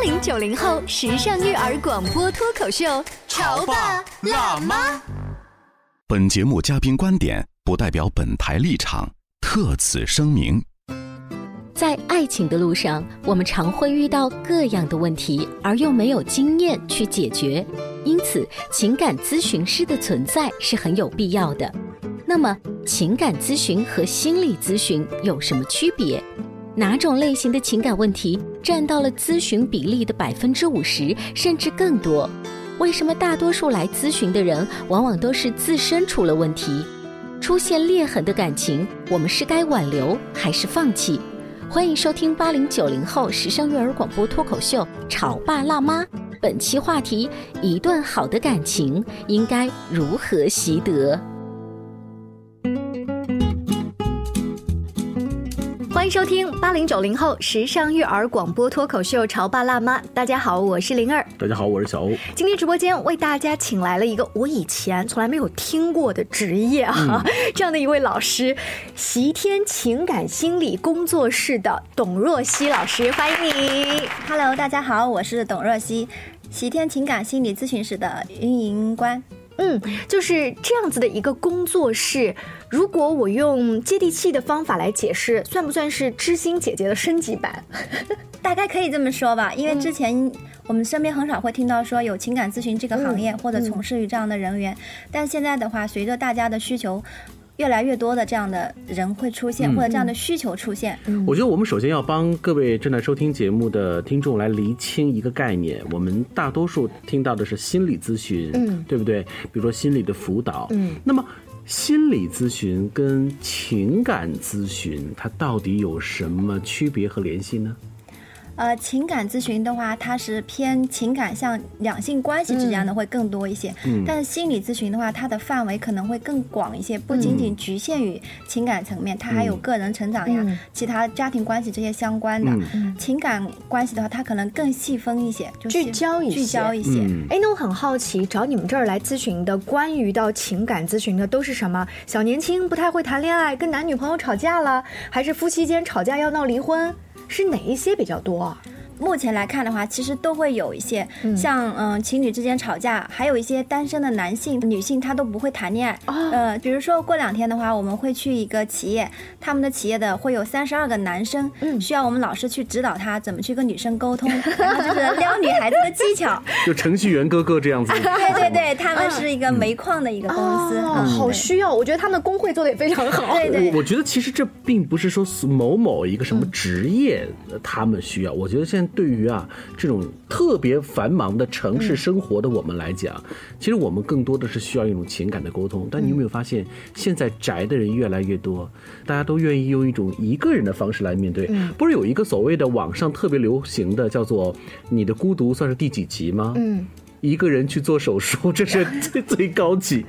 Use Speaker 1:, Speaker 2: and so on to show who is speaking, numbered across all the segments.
Speaker 1: 八零九零后时尚育儿广播脱口秀，《潮爸辣妈》。
Speaker 2: 本节目嘉宾观点不代表本台立场，特此声明。
Speaker 3: 在爱情的路上，我们常会遇到各样的问题，而又没有经验去解决，因此情感咨询师的存在是很有必要的。那么，情感咨询和心理咨询有什么区别？哪种类型的情感问题占到了咨询比例的百分之五十，甚至更多？为什么大多数来咨询的人往往都是自身出了问题？出现裂痕的感情，我们是该挽留还是放弃？欢迎收听八零九零后时尚育儿广播脱口秀《潮爸辣妈》，本期话题：一段好的感情应该如何习得？
Speaker 1: 迎收听八零九零后时尚育儿广播脱口秀《潮爸辣妈》。大家好，我是灵儿。
Speaker 4: 大家好，我是小欧。
Speaker 1: 今天直播间为大家请来了一个我以前从来没有听过的职业啊，嗯、这样的一位老师——习天情感心理工作室的董若曦老师，欢迎你。
Speaker 5: Hello，大家好，我是董若曦，习天情感心理咨询室的运营官。
Speaker 1: 嗯，就是这样子的一个工作室。如果我用接地气的方法来解释，算不算是知心姐姐的升级版？
Speaker 5: 大概可以这么说吧，因为之前我们身边很少会听到说有情感咨询这个行业、
Speaker 1: 嗯、
Speaker 5: 或者从事于这样的人员，但现在的话，随着大家的需求。越来越多的这样的人会出现，嗯、或者这样的需求出现。
Speaker 4: 嗯、我觉得我们首先要帮各位正在收听节目的听众来厘清一个概念：我们大多数听到的是心理咨询，嗯，对不对？比如说心理的辅导，嗯，那么心理咨询跟情感咨询它到底有什么区别和联系呢？
Speaker 5: 呃，情感咨询的话，它是偏情感，像两性关系之间的会更多一些。嗯，但是心理咨询的话，它的范围可能会更广一些，不仅仅局限于情感层面，它还有个人成长呀、嗯、其他家庭关系这些相关的。嗯、情感关系的话，它可能更细分一些，就
Speaker 1: 聚焦一些。
Speaker 5: 聚焦一些。
Speaker 1: 哎、嗯，那我很好奇，找你们这儿来咨询的，关于到情感咨询的都是什么？小年轻不太会谈恋爱，跟男女朋友吵架了，还是夫妻间吵架要闹离婚？是哪一些比较多？
Speaker 5: 目前来看的话，其实都会有一些，嗯、像嗯、呃、情侣之间吵架，还有一些单身的男性、女性他都不会谈恋爱。哦、呃，比如说过两天的话，我们会去一个企业，他们的企业的会有三十二个男生，嗯、需要我们老师去指导他怎么去跟女生沟通，然后就是撩女孩子的技巧。
Speaker 4: 就程序员哥哥这样子。
Speaker 5: 对对对，他们是一个煤矿的一个公司，
Speaker 1: 哦嗯、好需要。我觉得他们的工会做的也非常好。
Speaker 5: 对对
Speaker 4: 我，我觉得其实这并不是说某某一个什么职业他们需要，我觉得现在。对于啊这种特别繁忙的城市生活的我们来讲，嗯、其实我们更多的是需要一种情感的沟通。但你有没有发现，现在宅的人越来越多，大家都愿意用一种一个人的方式来面对。嗯、不是有一个所谓的网上特别流行的叫做“你的孤独算是第几级”吗？嗯。一个人去做手术，这是最最高级。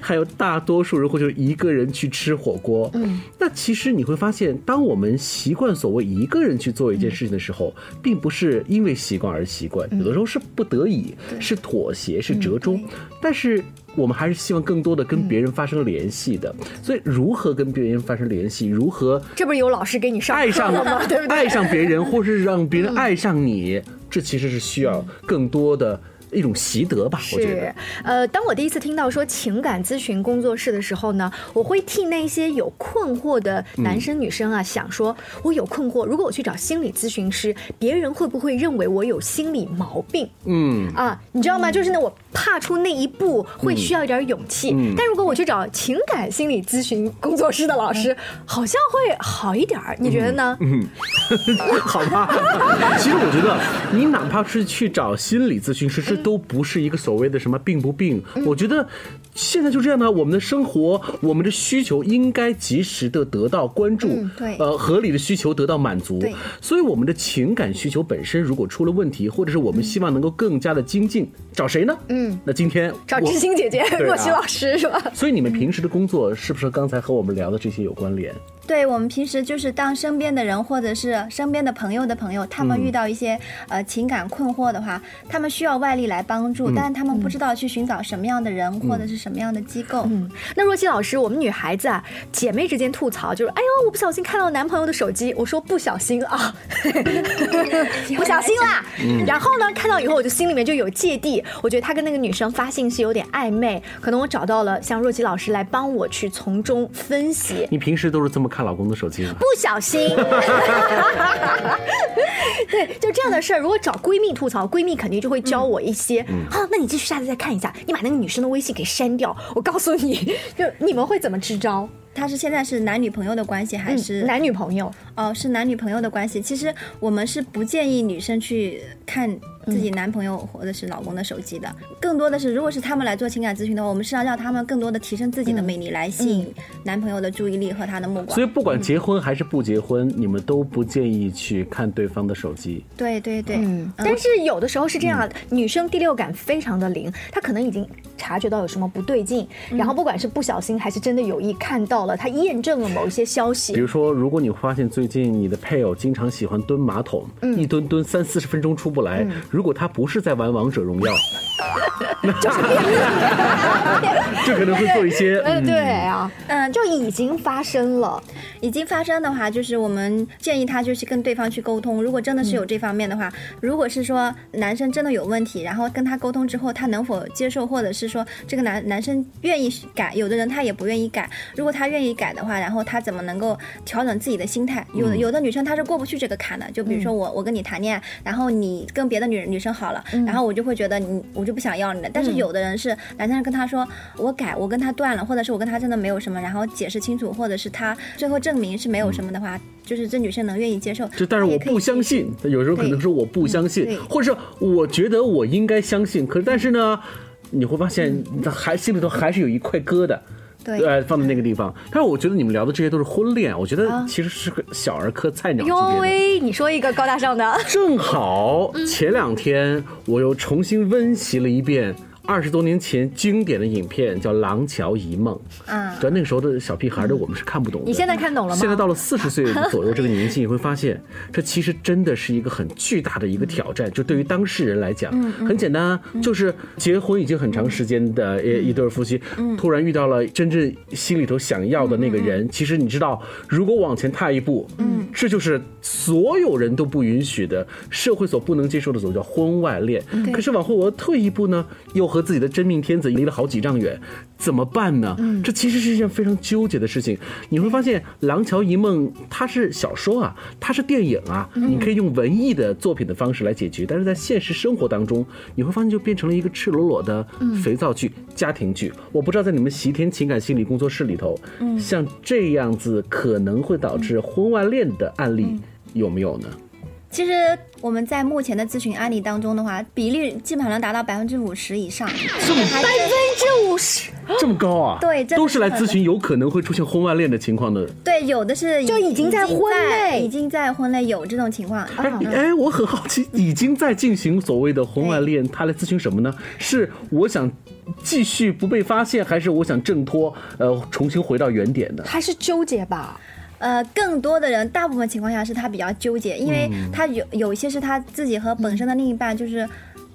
Speaker 4: 还有大多数人会就一个人去吃火锅。嗯，那其实你会发现，当我们习惯所谓一个人去做一件事情的时候，并不是因为习惯而习惯，有的时候是不得已，是妥协，是折中。但是我们还是希望更多的跟别人发生联系的。所以，如何跟别人发生联系，如何
Speaker 1: 这不是有老师给你上
Speaker 4: 爱上
Speaker 1: 了吗？对不对？
Speaker 4: 爱上别人，或是让别人爱上你，这其实是需要更多的。一种习得吧。我觉得
Speaker 1: 是，呃，当我第一次听到说情感咨询工作室的时候呢，我会替那些有困惑的男生女生啊、想说，我有困惑，如果我去找心理咨询师，别人会不会认为我有心理毛病？
Speaker 4: 嗯，
Speaker 1: 啊，你知道吗？就是呢，我踏出那一步会需要一点勇气。
Speaker 4: 嗯
Speaker 1: 但如果我去找情感心理咨询工作室的老师，好像会好一点儿。你觉得呢？
Speaker 4: 嗯 好吧，其实我觉得你哪怕是去找心理咨询师，这都不是一个所谓的什么病不病。我觉得现在就这样呢，我们的生活，我们的需求应该及时的得到关注，
Speaker 5: 嗯对
Speaker 4: 呃，合理的需求得到满足
Speaker 5: 对。
Speaker 4: 所以我们的情感需求本身如果出了问题，或者是我们希望能够更加的精进，找谁呢？嗯，那今天
Speaker 1: 找知心姐姐若曦老师是吧？
Speaker 4: 所以你们平时的工作是不是刚才和我们聊的这些有关联？
Speaker 5: 对我们平时就是当身边的人或者是身边的朋友的朋友，他们遇到一些、呃情感困惑的话，他们需要外力来帮助，但是他们不知道去寻找什么样的人、或者是什么样的机构。
Speaker 1: 嗯，那若曦老师，我们女孩子啊，姐妹之间吐槽就是，哎呦，我不小心看到男朋友的手机，我说不小心啊，不小心啦。然后呢，看到以后我就心里面就有芥蒂，我觉得他跟那个女生发信息有点暧昧，可能我找到了像若曦老师来帮我去从中分析。
Speaker 4: 你平时都是这么看老公的手机吗？
Speaker 1: 不小心，对，就这样的事儿，如果找闺蜜吐槽，闺蜜肯定就会教我一些。嗯啊，那你继续下次再看一下，你把那个女生的微信给删掉。我告诉你，就你们会怎么支招？
Speaker 5: 他是现在是男女朋友的关系还是、
Speaker 1: 男女朋友？
Speaker 5: 哦，是男女朋友的关系。其实我们是不建议女生去看自己男朋友或者是老公的手机的，更多的是，如果是他们来做情感咨询的话，我们是要让他们更多的提升自己的魅力，来吸引男朋友的注意力和他的目光。
Speaker 4: 所以不管结婚还是不结婚，你们都不建议去看对方的手机。
Speaker 5: 对对对，
Speaker 1: 嗯，但是有的时候是这样，女生第六感非常的灵，她可能已经察觉到有什么不对劲，然后不管是不小心还是真的有意看到了，她验证了某一些消息。
Speaker 4: 比。如说，如果你发现最近你的配偶经常喜欢蹲马桶，一蹲蹲三四十分钟出不来，如果他不是在玩王者荣耀，那就可能会做一些
Speaker 1: 呃，
Speaker 4: 嗯
Speaker 1: 对啊，
Speaker 5: 嗯，
Speaker 1: 就已经发生了。
Speaker 5: 已经发生的话，就是我们建议他就是跟对方去沟通。如果真的是有这方面的话，如果是说男生真的有问题，然后跟他沟通之后，他能否接受，或者是说这个男男生愿意改，有的人他也不愿意改。如果他愿意改的话，然后他怎么能够调整自己的心态？有的有的女生她是过不去这个坎的，就比如说我我跟你谈恋爱，然后你跟别的女女生好了，然后我就会觉得你我就不想要你了。但是有的人是男生跟他说我改，我跟他断了，或者是我跟他真的没有什么，然后解释清楚，或者是他最后证明是没有什么的话，就是这女生能愿意接受。
Speaker 4: 就但是我不相信，有时候可能说我不相信
Speaker 5: 对，
Speaker 4: 或者是我觉得我应该相信，可是但是呢，你会发现他还心里头还是有一块疙瘩。
Speaker 5: 对
Speaker 4: 呃，放在那个地方。但是我觉得你们聊的这些都是婚恋，我觉得其实是个小儿科、菜鸟级
Speaker 1: 哟
Speaker 4: 别的。
Speaker 1: 喂，你说一个高大上的，
Speaker 4: 正好前两天我又重新温习了一遍二十多年前经典的影片，叫《廊桥遗梦》。
Speaker 5: 啊
Speaker 4: 主要那个时候的小屁孩的我们是看不懂的。
Speaker 1: 你现在看懂了吗
Speaker 4: 现在到了四十岁 左右这个年纪，你会发现，这其实真的是一个很巨大的一个挑战。就对于当事人来讲，很简单啊，就是结婚已经很长时间的一一对夫妻，突然遇到了真正心里头想要的那个人。其实你知道，如果往前踏一步，嗯，这就是所有人都不允许的，社会所不能接受的，总叫婚外恋。可是往后我要退一步呢，又和自己的真命天子离了好几丈远，怎么办呢？这其实是一件非常纠结的事情。你会发现，《廊桥遗梦》它是小说啊，它是电影啊，你可以用文艺的作品的方式来解决，但是在现实生活当中，你会发现就变成了一个赤裸裸的肥皂剧、家庭剧。我不知道在你们席天情感心理工作室里头，像这样子可能会导致婚外恋的案例有没有呢？
Speaker 5: 其实我们在目前的咨询案例当中的话，比例基本上能达到百分之五十以上，这么
Speaker 1: 百分之五十，
Speaker 4: 这么高啊？
Speaker 5: 对
Speaker 4: 都是来咨询有可能会出现婚外恋的情况的。
Speaker 5: 对，有的是
Speaker 1: 就已经在婚内
Speaker 5: 已经在婚内有这种情况。
Speaker 4: 哎哎，我很好奇，已经在进行所谓的婚外恋，他来咨询什么呢？是我想继续不被发现，还是我想挣脱，呃，重新回到原点的？
Speaker 1: 还是纠结吧？
Speaker 5: 呃，更多的人，大部分情况下是他比较纠结，因为他有有一些是他自己和本身的另一半就是。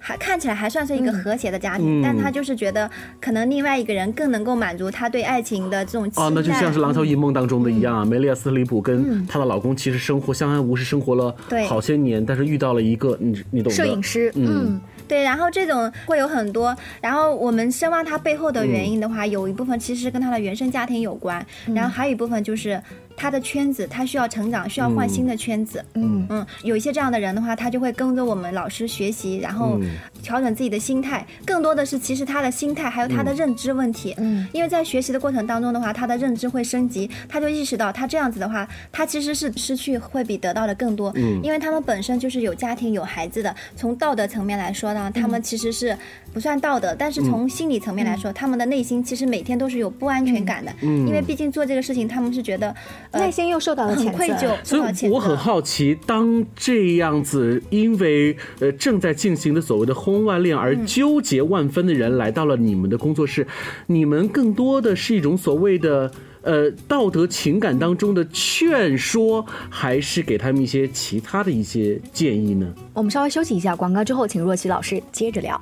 Speaker 5: 还看起来还算是一个和谐的家庭，
Speaker 4: 嗯。
Speaker 5: 但他就是觉得可能另外一个人更能够满足他对爱情的这种期待。
Speaker 4: 啊，那就像是《廊桥遗梦》当中的一样啊，梅丽亚·斯特里普
Speaker 1: 嗯。
Speaker 4: 跟她的老公其实生活相安无事，生活了好些年，但是遇到了一个你你懂的。
Speaker 1: 摄影师，嗯，
Speaker 5: 对，然后这种会有很多，然后我们深挖它背后的原因的话，有一部分其实跟他的原生家庭有关，然后还有一部分就是。他的圈子，他需要成长，需要换新的圈子。
Speaker 1: 嗯
Speaker 5: 嗯，有一些这样的人的话，他就会跟着我们老师学习，然后
Speaker 4: 嗯
Speaker 5: 调整自己的心态。更多的是，其实他的心态还有他的认知问题。
Speaker 1: 嗯，
Speaker 5: 因为在学习的过程当中的话，他的认知会升级，他就意识到他这样子的话，他其实是失去会比得到的更多。
Speaker 4: 嗯
Speaker 5: 因为他们本身就是有家庭有孩子的，从道德层面来说呢，他们其实是不算道德，但是从心理层面来说，他们的内心其实每天都是有不安全感的。
Speaker 4: 嗯
Speaker 5: 因为毕竟做这个事情，他们是觉得，呃
Speaker 1: 内心又受到了谴责
Speaker 5: 愧疚，
Speaker 4: 所
Speaker 5: 受到谴
Speaker 4: 以我很。好奇，当这样子因为呃正在进行的所谓的婚外恋而纠结万分的人来到了你们的工作室，你们更多的是一种所谓的。呃，道德情感当中的劝说，还是给他们一些其他的一些建议呢？
Speaker 1: 我们稍微休息一下，广告之后请若琪老师接着聊。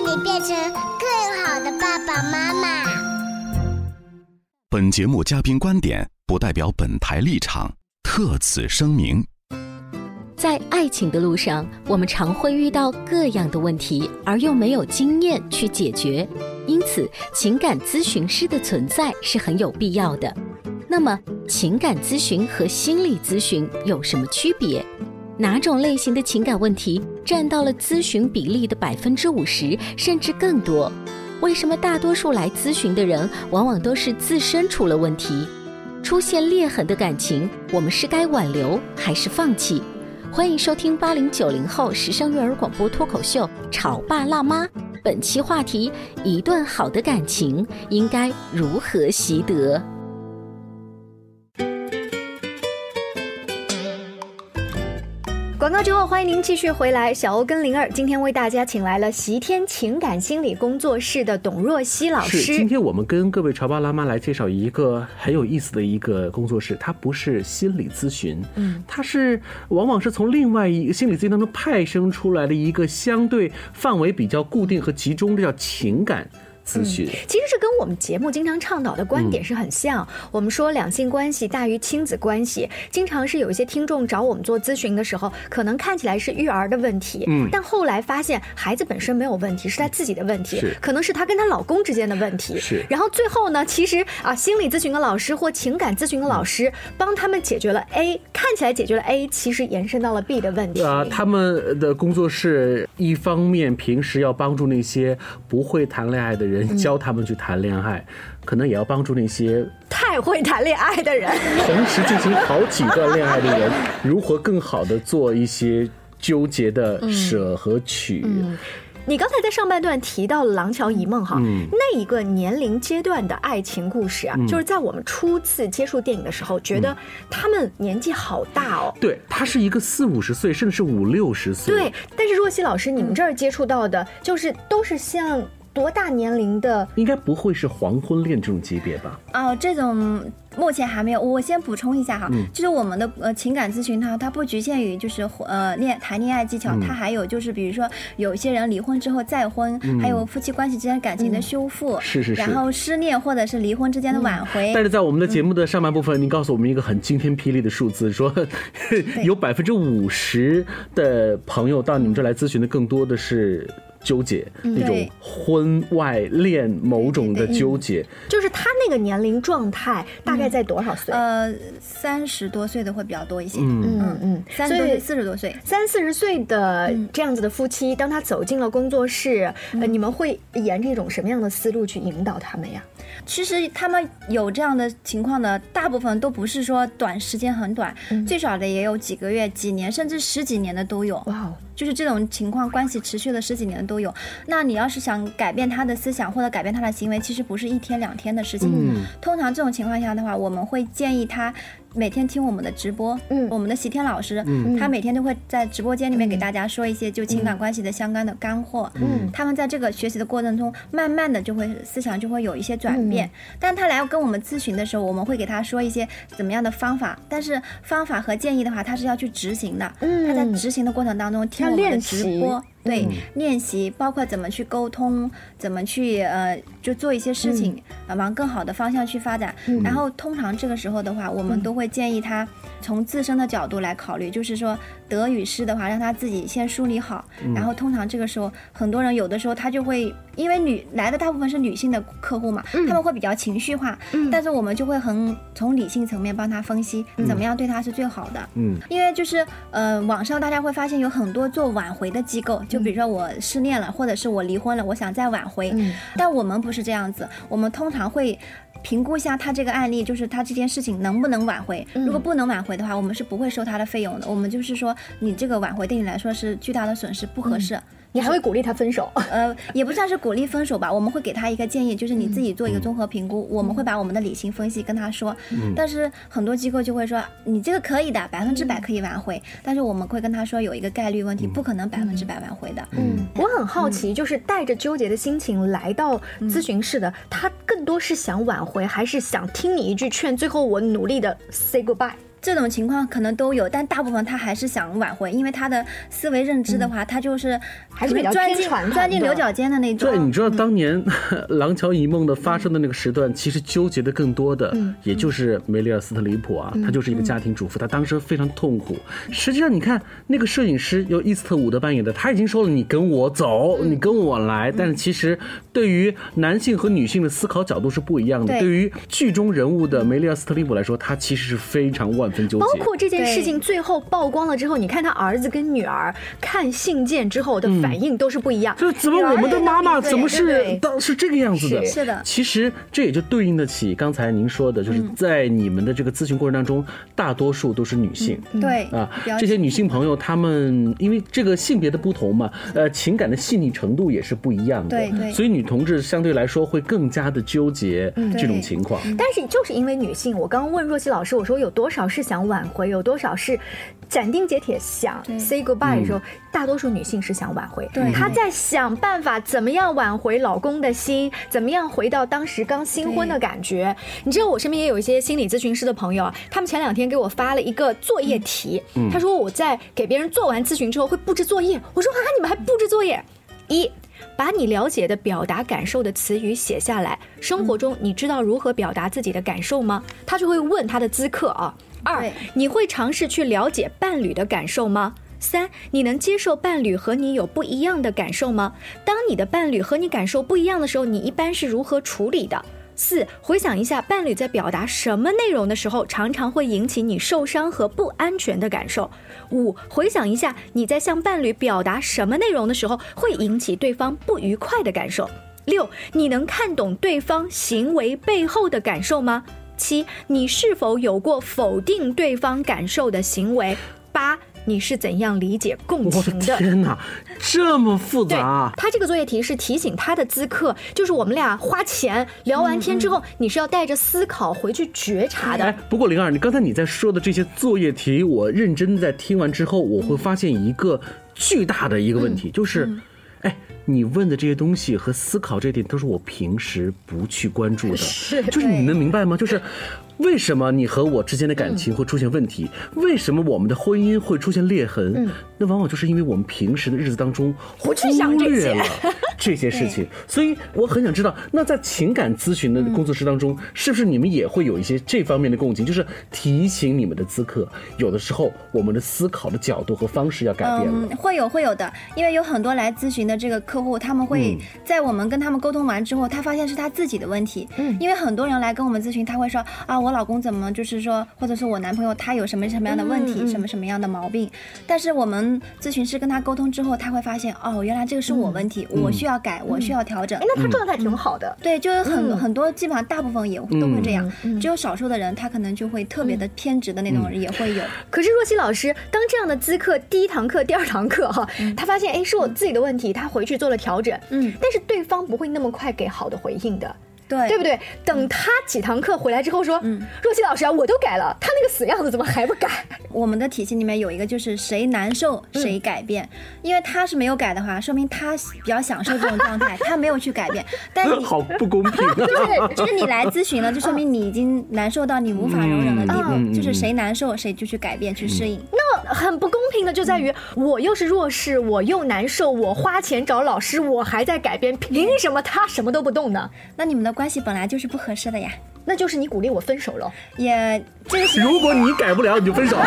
Speaker 6: 你变成更好的爸爸妈妈。
Speaker 2: 本节目嘉宾观点不代表本台立场，特此声明。
Speaker 3: 在爱情的路上，我们常会遇到各样的问题，而又没有经验去解决，因此情感咨询师的存在是很有必要的。那么，情感咨询和心理咨询有什么区别？哪种类型的情感问题占到了咨询比例的百分之五十，甚至更多？为什么大多数来咨询的人往往都是自身出了问题？出现裂痕的感情，我们是该挽留还是放弃？欢迎收听八零九零后时尚育儿广播脱口秀《潮爸辣妈》，本期话题：一段好的感情应该如何习得？
Speaker 1: 广告之后，欢迎您继续回来。小欧跟灵儿今天为大家请来了席天情感心理工作室的董若曦老
Speaker 4: 是，
Speaker 1: 师。
Speaker 4: 今天我们跟各位潮爸辣妈来介绍一个很有意思的一个工作室，它不是心理咨询，
Speaker 1: 嗯，
Speaker 4: 它是往往是从另外一个心理咨询当中派生出来的一个相对范围比较固定和集中的叫情感。咨询、
Speaker 1: 嗯、其实是跟我们节目经常倡导的观点是很像。嗯、我们说两性关系大于亲子关系，经常是有一些听众找我们做咨询的时候，可能看起来是育儿的问题，
Speaker 4: 嗯，
Speaker 1: 但后来发现孩子本身没有问题，是他自己的问题，
Speaker 4: 是
Speaker 1: 可能是她跟她老公之间的问题，
Speaker 4: 是。
Speaker 1: 然后最后呢，其实啊，心理咨询的老师或情感咨询的老师、嗯、帮他们解决了 A，看起来解决了 A，其实延伸到了 B 的问题。
Speaker 4: 啊，他们的工作室一方面平时要帮助那些不会谈恋爱的人，
Speaker 1: 嗯、
Speaker 4: 教他们去。谈恋爱，可能也要帮助那些
Speaker 1: 太会谈恋爱的人，
Speaker 4: 同时进行好几段恋爱的人，如何更好的做一些纠结的舍和取。
Speaker 1: 你刚才在上半段提到了《廊桥遗梦》哈，
Speaker 4: 嗯、
Speaker 1: 那一个年龄阶段的爱情故事啊，
Speaker 4: 嗯、
Speaker 1: 就是在我们初次接触电影的时候，觉得他们年纪好大哦。
Speaker 4: 对，他是一个四五十岁，甚至是五六十岁。
Speaker 1: 对，但是若曦老师，你们这儿接触到的，就是都是像。多大年龄的？
Speaker 4: 应该不会是黄昏恋这种级别吧？
Speaker 5: 哦，这种目前还没有。我先补充一下哈，
Speaker 4: 嗯、
Speaker 5: 就是我们的呃情感咨询它它不局限于就是呃恋谈恋爱技巧，
Speaker 4: 嗯、
Speaker 5: 它还有就是比如说有些人离婚之后再婚，
Speaker 4: 嗯、
Speaker 5: 还有夫妻关系之间感情的修复，
Speaker 4: 是是是，
Speaker 5: 然后失恋或者是离婚之间的挽回。
Speaker 4: 但是在我们的节目的上半部分，您告诉我们一个很惊天霹雳的数字，说 有百分之五十的朋友到你们这来咨询的更多的是。纠结那种婚外恋某种的纠结，
Speaker 1: 就是他那个年龄状态大概在多少岁？
Speaker 5: 呃，三十多岁的会比较多一些。
Speaker 4: 嗯。
Speaker 1: 嗯嗯，
Speaker 5: 三十多岁、四十多岁、
Speaker 1: 三四十岁的这样子的夫妻，当他走进了工作室，呃，你们会沿着一种什么样的思路去引导他们呀？
Speaker 5: 其实他们有这样的情况的，大部分都不是说短时间很短，最少的也有几个月、几年，甚至十几年的都有。
Speaker 1: 哇哦！
Speaker 5: 就是这种情况，关系持续了十几年的都有。那你要是想改变他的思想或者改变他的行为，其实不是一天两天的事情。
Speaker 4: 嗯
Speaker 5: 通常这种情况下的话，我们会建议他每天听我们的直播。
Speaker 1: 嗯
Speaker 5: 我们的喜天老师，
Speaker 1: 嗯
Speaker 5: 他每天都会在直播间里面给大家说一些就情感关系的相关的干货。
Speaker 1: 嗯
Speaker 5: 他们在这个学习的过程中，慢慢的就会思想就会有一些转变。
Speaker 1: 嗯
Speaker 5: 但他来跟我们咨询的时候，我们会给他说一些怎么样的方法，但是方法和建议的话，他是要去执行的。
Speaker 1: 嗯
Speaker 5: 他在执行的过程当中听我们的直播。对，
Speaker 1: 嗯。
Speaker 5: 练习包括怎么去沟通，怎么去呃，就做一些事情，呃，往更好的方向去发展。
Speaker 1: 嗯。
Speaker 5: 然后通常这个时候的话，我们都会建议他从自身的角度来考虑，就是说得与失的话，让他自己先梳理好。
Speaker 1: 嗯
Speaker 5: 然后通常这个时候，很多人有的时候他就会因为女来的大部分是女性的客户嘛，他们会比较情绪化，但是我们就会很从理性层面帮他分析，怎么样对他是最好的。
Speaker 4: 嗯
Speaker 5: 因为就是呃，网上大家会发现有很多做挽回的机构，就比如说我失恋了，或者是我离婚了，我想再挽回，
Speaker 1: 嗯
Speaker 5: 但我们不是这样子，我们通常会。评估一下他这个案例，就是他这件事情能不能挽回。
Speaker 1: 嗯
Speaker 5: 如果不能挽回的话，我们是不会收他的费用的。我们就是说，你这个挽回对你来说是巨大的损失，不合适。
Speaker 1: 你还会鼓励他分手？
Speaker 5: 呃，也不算是鼓励分手吧，我们会给他一个建议，就是你自己做一个综合评估，我们会把我们的理性分析跟他说。
Speaker 1: 嗯。
Speaker 5: 但是很多机构就会说，你这个可以的，百分之百可以挽回，但是我们会跟他说有一个概率问题，不可能百分之百挽回的。
Speaker 1: 嗯，我很好奇，就是带着纠结的心情来到咨询室的，他更多是想挽回，还是想听你一句劝，最后我努力的 say goodbye？
Speaker 5: 这种情况可能都有，但大部分他还是想挽回，因为他的思维认知的话，他就是
Speaker 1: 还是比较
Speaker 5: 钻进
Speaker 1: 偏传统的。
Speaker 5: 钻进牛角尖的那种。
Speaker 4: 对，你知道当年《廊桥遗梦》的发生的那个时段，其实纠结的更多的，
Speaker 1: 嗯。
Speaker 4: 也就是梅丽尔·斯特里普啊，她就是一个家庭主妇，她当时非常痛苦。实际上，你看那个摄影师由伊斯特伍德扮演的，他已经说了你跟我走，
Speaker 1: 嗯。
Speaker 4: 你跟我来，但是其实对于男性和女性的思考角度是不一样的。
Speaker 5: 对。
Speaker 4: 对于剧中人物的梅丽尔·斯特里普来说，她其实是非常万分纠结。
Speaker 1: 包括这件事情最后曝光了之后，你看他儿子跟女儿看信件之后的反应都是不一样。
Speaker 4: 就是怎么我们的妈妈怎么是是这个样子的？
Speaker 5: 是。的。
Speaker 4: 其实这也就对应得起刚才您说的，就是在你们的这个咨询过程当中，大多数都是女性。
Speaker 5: 对
Speaker 4: 啊，这些女性朋友，她们因为这个性别的不同嘛，呃，情感的细腻程度也是不一样的，
Speaker 5: 对对。
Speaker 4: 所以女同志相对来说会更加的纠结这种情况。
Speaker 1: 但是就是因为女性，我刚刚问若曦老师，我说有多少是想挽回，有多少是斩钉截铁想 say goodbye 的时候，大多数女性是想挽回，
Speaker 5: 对
Speaker 1: 她在想办法怎么样挽回老公的心，怎么样回到当时刚新婚的感觉。你知道我身边也有一些心理咨询师的朋友啊，他们前两天给我发了一个作业题，他说我在给别人做完咨询之后会布置作业，我说啊你们还布置作业？一把你了解的表达感受的词语写下来。生活中你知道如何表达自己的感受吗？他就会问他的咨客啊。二，你会尝试去了解伴侣的感受吗？三，你能接受伴侣和你有不一样的感受吗？当你的伴侣和你感受不一样的时候，你一般是如何处理的？四，回想一下伴侣在表达什么内容的时候，常常会引起你受伤和不安全的感受。五，回想一下你在向伴侣表达什么内容的时候，会引起对方不愉快的感受。六，你能看懂对方行为背后的感受吗？七，你是否有过否定对方感受的行为？八，你是怎样理解共情的？
Speaker 4: 的天哪，这么复杂！啊
Speaker 1: 他这个作业题是提醒他的咨客，就是我们俩花钱聊完天之后，你是要带着思考回去觉察的。
Speaker 4: 哎，不过灵儿，你刚才你在说的这些作业题，我认真在听完之后，我会发现一个巨大的一个问题，就是，哎，你问的这些东西和思考这点都是我平时不去关注的，
Speaker 1: 是
Speaker 4: 就是你能明白吗？就是。为什么你和我之间的感情会出现问题？为什么我们的婚姻会出现裂痕？那往往就是因为我们平时的日子当中忽略了这些事情。所以我很想知道，那在情感咨询的工作室当中，是不是你们也会有一些这方面的共情？就是提醒你们的咨客，有的时候我们的思考的角度和方式要改变了。
Speaker 5: 嗯，会有会有的，因为有很多来咨询的这个客客户，他们会在我们跟他们沟通完之后，他发现是他自己的问题。嗯，因为很多人来跟我们咨询，他会说啊，我老公怎么就是说，或者是我男朋友他有什么什么样的问题，什么什么样的毛病。但是我们咨询师跟他沟通之后，他会发现哦，原来这个是我问题，我需要改，我需要调整。
Speaker 1: 哎，那他状态挺好的。
Speaker 5: 对，就是很很多，基本上大部分也都会这样，只有少数的人他可能就会特别的偏执的那种人也会有。
Speaker 1: 可是若曦老师，当这样的咨客第一堂课、第二堂课哈，他发现哎是我自己的问题，他回去做了调整，嗯，但是对方不会那么快给好的回应的。
Speaker 5: 对，
Speaker 1: 对不对？等他几堂课回来之后说，嗯，若曦老师啊，我都改了，他那个死样子怎么还不改？
Speaker 5: 我们的体系里面有一个就是谁难受谁改变，因为他是没有改的话，说明他比较享受这种状态，他没有去改变。但你
Speaker 4: 好不公平，
Speaker 5: 就是就是你来咨询了，就说明你已经难受到你无法容忍的地步，就是谁难受谁就去改变去适应。
Speaker 1: 那很不公平的就在于我又是弱势，我又难受，我花钱找老师，我还在改变，凭什么他什么都不动呢？
Speaker 5: 那你们的关系本来就是不合适的呀。
Speaker 1: 那就是你鼓励我分手了，
Speaker 5: 也这个是
Speaker 4: 如果你改不了，你就分手。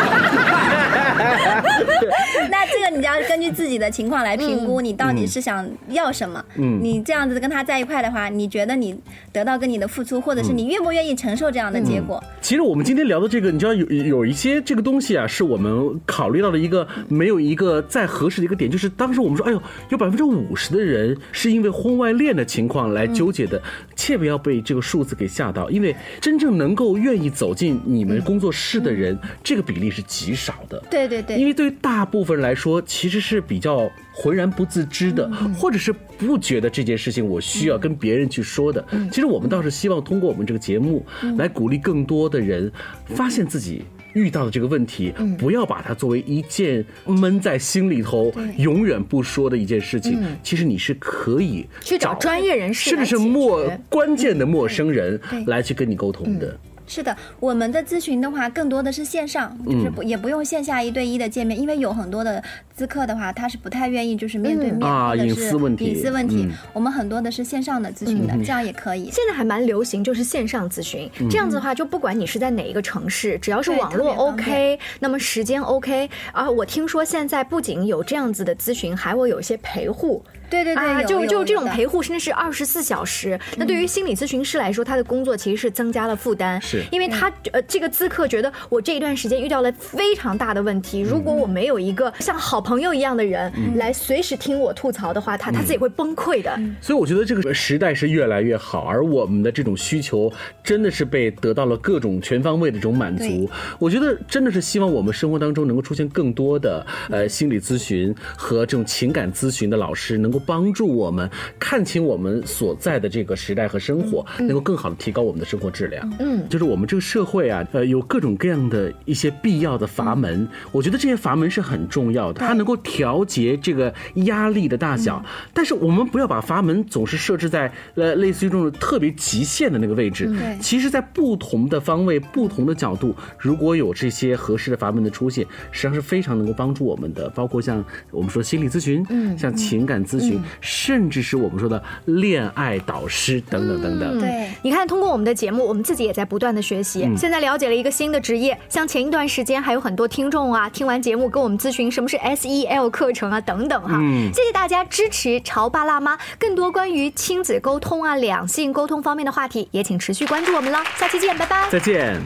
Speaker 5: 那这个你就要根据自己的情况来评估，你到底是想要什么。嗯，你这样子跟他在一块的话，你觉得你得到跟你的付出，或者是你愿不愿意承受这样的结果？
Speaker 4: 其实我们今天聊的这个，你知道有有一些这个东西啊，是我们考虑到的一个没有一个再合适的一个点，就是当时我们说，哎呦，有百分之五十的人是因为婚外恋的情况来纠结的，切不要被这个数字给吓到，因为。真正能够愿意走进你们工作室的人，这个比例是极少的。
Speaker 5: 对对对，
Speaker 4: 因为对于大部分人来说，其实是比较浑然不自知的，或者是不觉得这件事情我需要跟别人去说的。其实我们倒是希望通过我们这个节目，来鼓励更多的人发现自己。遇到的这个问题，不要把它作为一件闷在心里头、永远不说的一件事情。其实你是可以
Speaker 1: 去找专业人士，
Speaker 4: 甚至是陌关键的陌生人来去跟你沟通的。
Speaker 5: 是的，我们的咨询的话，更多的是线上，就是不也不用线下一对一的见面，因为有很多的咨客的话，他是不太愿意就是面对面
Speaker 4: 啊，
Speaker 5: 隐
Speaker 4: 私问题，
Speaker 5: 隐私问题。我们很多的是线上的咨询的，这样也可以。
Speaker 1: 现在还蛮流行，就是线上咨询，这样子的话，就不管你是在哪一个城市，只要是网络 OK，那么时间 OK。啊，我听说现在不仅有这样子的咨询，还会有一些陪护。
Speaker 5: 对对对，
Speaker 1: 就就这种陪护，甚至是二十四小时。那对于心理咨询师来说，他的工作其实是增加了负担，
Speaker 4: 是
Speaker 1: 因为他呃，这个咨客觉得我这一段时间遇到了非常大的问题，如果我没有一个像好朋友一样的人来随时听我吐槽的话，他他自己会崩溃的。
Speaker 4: 所以我觉得这个时代是越来越好，而我们的这种需求真的是被得到了各种全方位的这种满足。我觉得真的是希望我们生活当中能够出现更多的呃心理咨询和这种情感咨询的老师，能够。帮助我们看清我们所在的这个时代和生活，能够更好的提高我们的生活质量。嗯，就是我们这个社会啊，呃，有各种各样的一些必要的阀门，我觉得这些阀门是很重要的，它能够调节这个压力的大小。但是我们不要把阀门总是设置在呃类似于这种特别极限的那个位置。
Speaker 5: 对，
Speaker 4: 其实，在不同的方位、不同的角度，如果有这些合适的阀门的出现，实际上是非常能够帮助我们的。包括像我们说心理咨询，嗯，像情感咨询。甚至是我们说的恋爱导师等等等等。
Speaker 1: 对，你看，通过我们的节目，我们自己也在不断的学习。现在了解了一个新的职业，像前一段时间还有很多听众啊，听完节目跟我们咨询什么是 SEL 课程啊等等哈。谢谢大家支持潮爸辣妈，更多关于亲子沟通啊、两性沟通方面的话题，也请持续关注我们了。下期见，拜拜。
Speaker 4: 再见。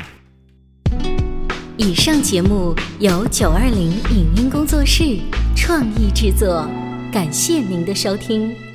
Speaker 3: 以上节目由九二零影音工作室创意制作。感谢您的收听。